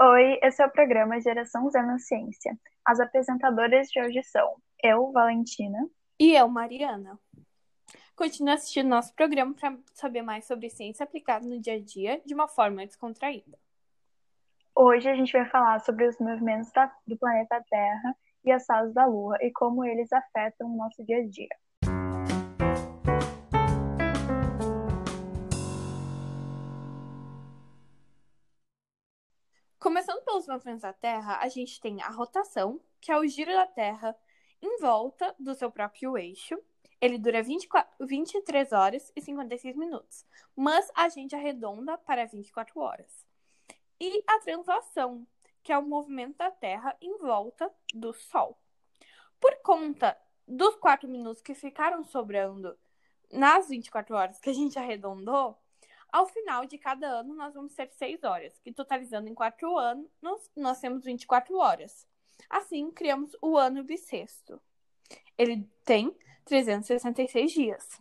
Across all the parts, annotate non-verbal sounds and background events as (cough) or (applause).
Oi, esse é o programa Geração Z na Ciência. As apresentadoras de hoje são eu, Valentina. E eu, Mariana. Continue assistindo nosso programa para saber mais sobre ciência aplicada no dia a dia de uma forma descontraída. Hoje a gente vai falar sobre os movimentos da, do planeta Terra e as fases da Lua e como eles afetam o nosso dia a dia. Pelos movimentos da Terra, a gente tem a rotação, que é o giro da Terra em volta do seu próprio eixo. Ele dura 24, 23 horas e 56 minutos, mas a gente arredonda para 24 horas. E a translação, que é o movimento da Terra em volta do Sol. Por conta dos 4 minutos que ficaram sobrando nas 24 horas que a gente arredondou, ao final de cada ano, nós vamos ter seis horas, que totalizando em quatro anos, nós temos 24 horas. Assim, criamos o ano bissexto. Ele tem 366 dias.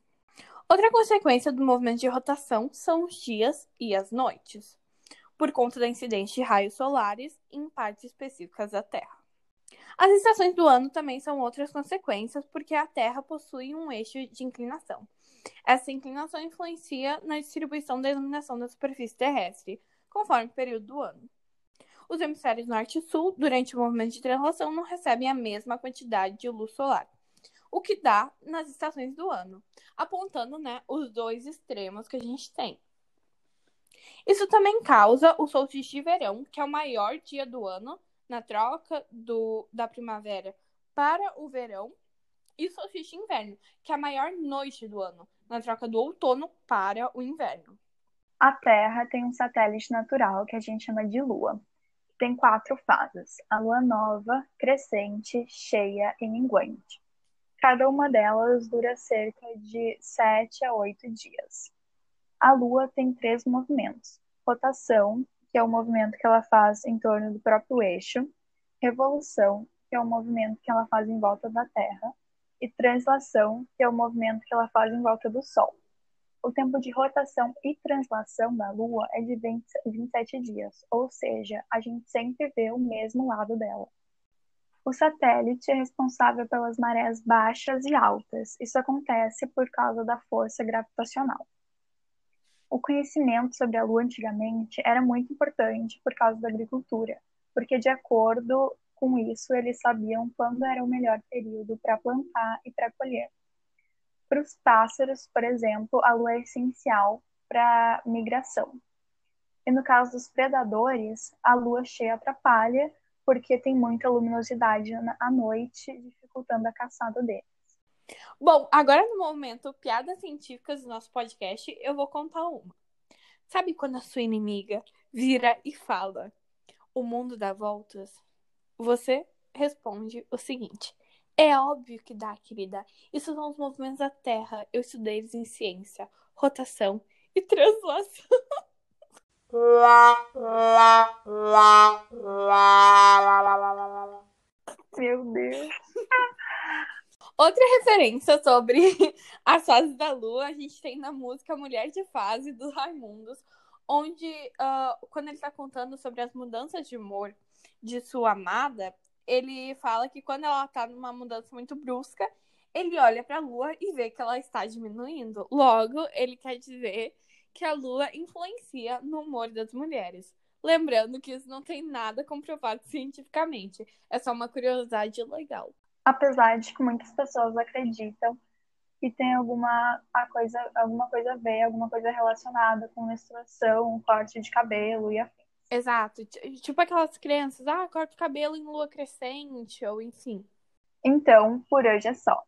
Outra consequência do movimento de rotação são os dias e as noites, por conta da incidência de raios solares em partes específicas da Terra. As estações do ano também são outras consequências, porque a Terra possui um eixo de inclinação. Essa inclinação influencia na distribuição da iluminação da superfície terrestre, conforme o período do ano. Os hemisférios norte e sul, durante o movimento de translação, não recebem a mesma quantidade de luz solar, o que dá nas estações do ano, apontando né, os dois extremos que a gente tem. Isso também causa o solstício de verão, que é o maior dia do ano, na troca do, da primavera para o verão, e solstício de inverno, que é a maior noite do ano, na troca do outono para o inverno. A Terra tem um satélite natural que a gente chama de Lua. Tem quatro fases: a Lua nova, crescente, cheia e minguante. Cada uma delas dura cerca de 7 a 8 dias. A Lua tem três movimentos: rotação, que é o movimento que ela faz em torno do próprio eixo, revolução, que é o movimento que ela faz em volta da Terra, e translação, que é o movimento que ela faz em volta do Sol. O tempo de rotação e translação da Lua é de 20, 27 dias, ou seja, a gente sempre vê o mesmo lado dela. O satélite é responsável pelas marés baixas e altas. Isso acontece por causa da força gravitacional. O conhecimento sobre a Lua antigamente era muito importante por causa da agricultura, porque, de acordo com isso, eles sabiam quando era o melhor período para plantar e para colher. Para os pássaros, por exemplo, a lua é essencial para migração. E no caso dos predadores, a lua cheia atrapalha porque tem muita luminosidade à noite, dificultando a caçada deles. Bom, agora no momento piadas científicas do nosso podcast, eu vou contar uma. Sabe quando a sua inimiga vira e fala: "O mundo dá voltas"? Você responde o seguinte: É óbvio que dá, querida. Isso são os movimentos da Terra. Eu estudei eles em ciência, rotação e translação. (laughs) Meu Deus. Outra referência sobre (laughs) as fases da Lua, a gente tem na música Mulher de Fase, dos Raimundos, onde, uh, quando ele está contando sobre as mudanças de humor de sua amada, ele fala que quando ela tá numa mudança muito brusca, ele olha para a lua e vê que ela está diminuindo. Logo, ele quer dizer que a lua influencia no humor das mulheres. Lembrando que isso não tem nada comprovado cientificamente, é só uma curiosidade legal. Apesar de que muitas pessoas acreditam que tem alguma a coisa, alguma coisa a ver, alguma coisa relacionada com menstruação, corte de cabelo e afim. Exato. Tipo aquelas crianças, ah, corta o cabelo em lua crescente, ou enfim. Então, por hoje é só.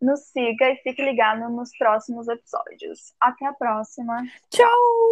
Nos siga e fique ligado nos próximos episódios. Até a próxima. Tchau!